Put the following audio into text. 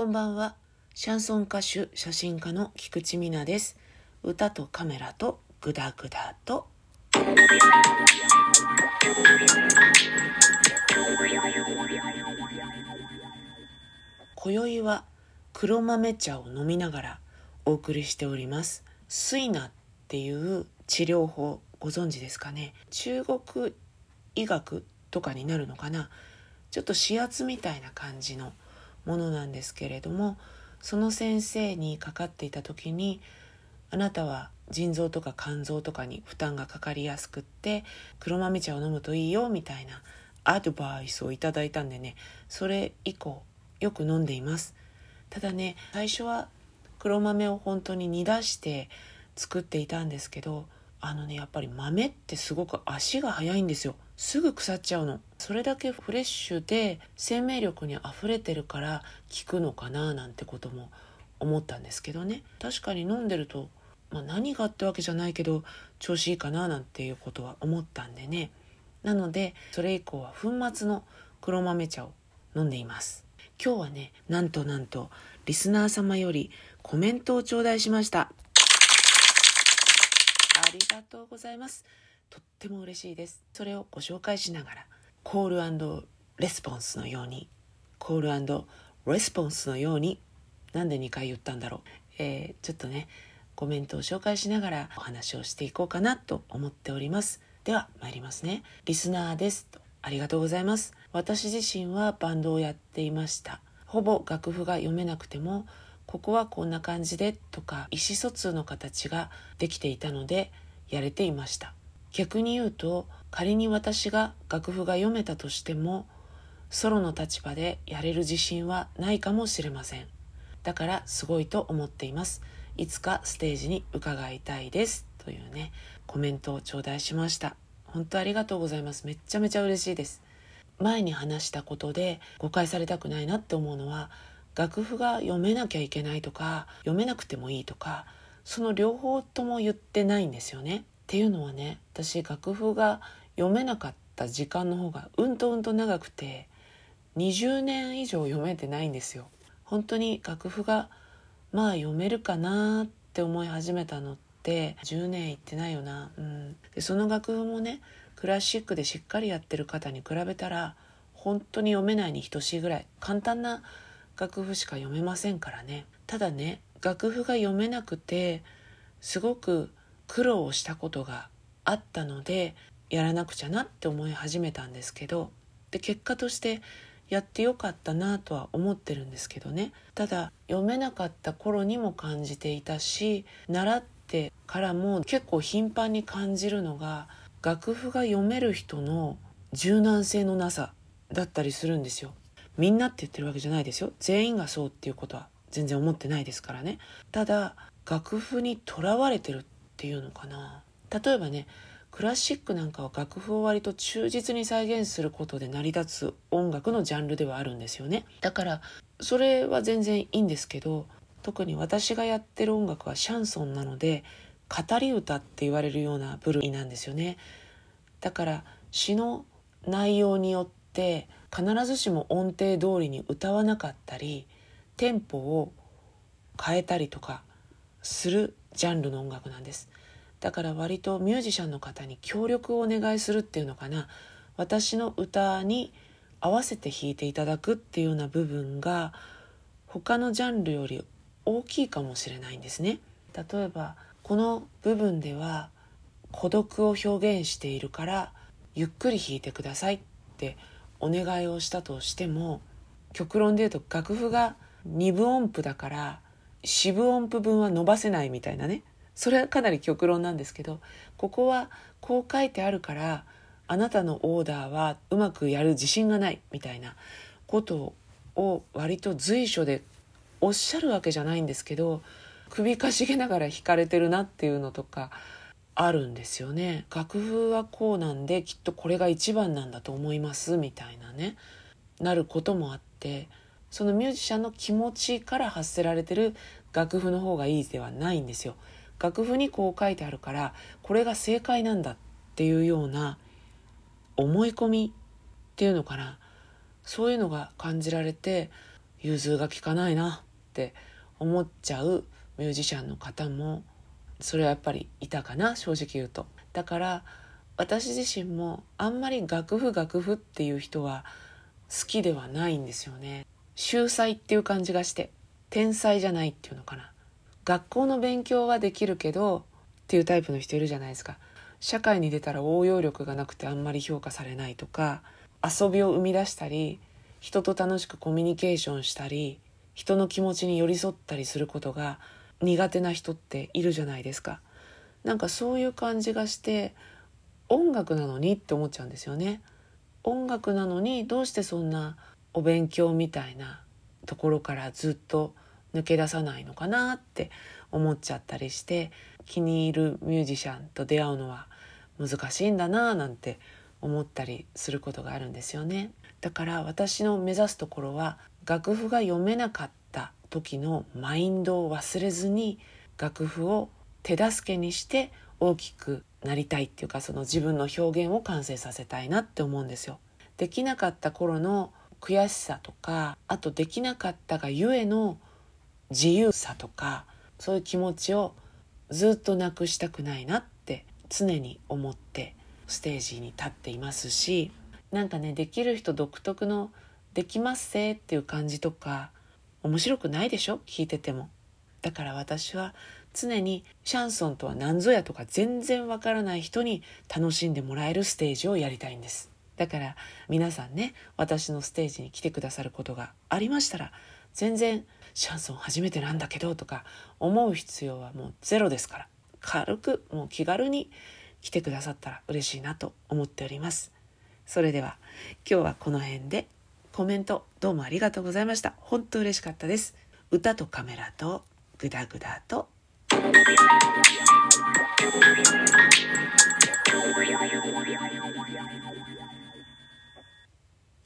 こんばんは。シャンソン歌手、写真家の菊池美奈です。歌とカメラとグダグダと。今宵は黒豆茶を飲みながらお送りしております。水ナっていう治療法ご存知ですかね。中国医学とかになるのかな。ちょっと指圧みたいな感じのものなんですけれどもその先生にかかっていた時にあなたは腎臓とか肝臓とかに負担がかかりやすくって黒豆茶を飲むといいよみたいなアドバイスをいただいたんでねそれ以降よく飲んでいます。ただね最初は黒豆を本当に煮出して作っていたんですけどあのねやっぱり豆ってすごく足が速いんですよ。すぐ腐っちゃうの。それだけフレッシュで生命力にあふれてるから効くのかななんてことも思ったんですけどね。確かに飲んでると、まあ、何があってわけじゃないけど調子いいかななんていうことは思ったんでね。なのでそれ以降は粉末の黒豆茶を飲んでいます。今日はねなんとなんとリスナー様よりコメントを頂戴しました。ありがとうございます。とっても嬉しいです。それをご紹介しながら。コールレスポンスのようにコールレスポンスのようになんで2回言ったんだろう、えー、ちょっとねコメントを紹介しながらお話をしていこうかなと思っております。では参りますね。リスナーですとありがとうございます。私自身はバンドをやっていました。ほぼ楽譜が読めなくてもここはこんな感じでとか意思疎通の形ができていたのでやれていました。逆に言うと仮に私が楽譜が読めたとしてもソロの立場でやれる自信はないかもしれません。だからすごいと思っています。いつかステージに伺いたいです。というねコメントを頂戴しました。本当ありがとうございます。めっちゃめちゃ嬉しいです。前に話したことで誤解されたくないなって思うのは楽譜が読めなきゃいけないとか読めなくてもいいとかその両方とも言ってないんですよね。っていうのはね私楽譜が読めなかった時間の方がうんとうんと長くて20年以上読めてないんですよ。本当に楽譜がまあ読めるかなって思い始めたのって10年いってないよな。うん。でその楽譜もねクラシックでしっかりやってる方に比べたら本当に読めないに等しいぐらい簡単な楽譜しか読めませんからね。ただね楽譜が読めなくてすごく苦労をしたことがあったのでやらなくちゃなって思い始めたんですけどで結果としてやってよかったなとは思ってるんですけどね。ただ読めなかった頃にも感じていたし習ってからも結構頻繁に感じるのが楽譜が読める人の柔軟性のなさだったりするんですよ。みんなって言ってるわけじゃないですよ。全員がそうっていうことは全然思ってないですからね。ただ楽譜にとらわれてるっていうのかな。例えばねクラシックなんかは楽譜を割と忠実に再現することで成り立つ音楽のジャンルではあるんですよね。だからそれは全然いいんですけど特に私がやってる音楽はシャンソンなので語り歌って言われるような部類なんですよね。だから詩の内容によって必ずしも音程通りに歌わなかったりテンポを変えたりとかするジャンルの音楽なんです。だから割とミュージシャンの方に協力をお願いするっていうのかな。私の歌に合わせて弾いていただくっていうような部分が他のジャンルより大きいかもしれないんですね。例えばこの部分では孤独を表現しているからゆっくり弾いてくださいってお願いをしたとしても極論で言うと楽譜が2分音符だから四分音符分は伸ばせないみたいなね。それはかなり極論なんですけどここはこう書いてあるからあなたのオーダーはうまくやる自信がないみたいなことを割と随所でおっしゃるわけじゃないんですけど首かしげながら弾かれてるなっていうのとかあるんですよね楽譜はこうなんできっとこれが一番なんだと思いますみたいなねなることもあってそのミュージシャンの気持ちから発せられてる楽譜の方がいいではないんですよ。楽譜にこう書いてあるからこれが正解なんだっていうような思い込みっていうのかなそういうのが感じられて融通が利かないなって思っちゃうミュージシャンの方もそれはやっぱりいたかな正直言うと。だから私自身もあんまり楽譜楽譜っていう人は好きではないんですよね。秀才っていう感じがして天才じゃないっていうのかな。学校の勉強はできるけどっていうタイプの人いるじゃないですか。社会に出たら応用力がなくてあんまり評価されないとか遊びを生み出したり人と楽しくコミュニケーションしたり人の気持ちに寄り添ったりすることが苦手な人っているじゃないですかなんかそういう感じがして音楽なのにって思っちゃうんですよね音楽なのにどうしてそんなお勉強みたいなところからずっと抜け出さないのかなって思っちゃったりして気に入るミュージシャンと出会うのは難しいんだななんて思ったりすることがあるんですよねだから私の目指すところは楽譜が読めなかった時のマインドを忘れずに楽譜を手助けにして大きくなりたいっていうかその自分の表現を完成させたいなって思うんですよ。できなかった頃の悔しさとかあとできなかったがゆえの自由さとかそういう気持ちをずっとなくしたくないなって常に思ってステージに立っていますしなんかねできる人独特の「できますせ」っていう感じとか面白くないでしょ？聞いてても。だから私は常にシャンソンとは何ぞやとか全然わからない人に楽しんでもらえるステージをやりたいんです。だから皆さんね私のステージに来てくださることがありましたら全然シャンソン初めてなんだけどとか思う必要はもうゼロですから。軽くもう気軽に来てくださったら嬉しいなと思っております。それでは今日はこの辺でコメントどうもありがとうございました。本当嬉しかったです。歌とカメラとグダグダと「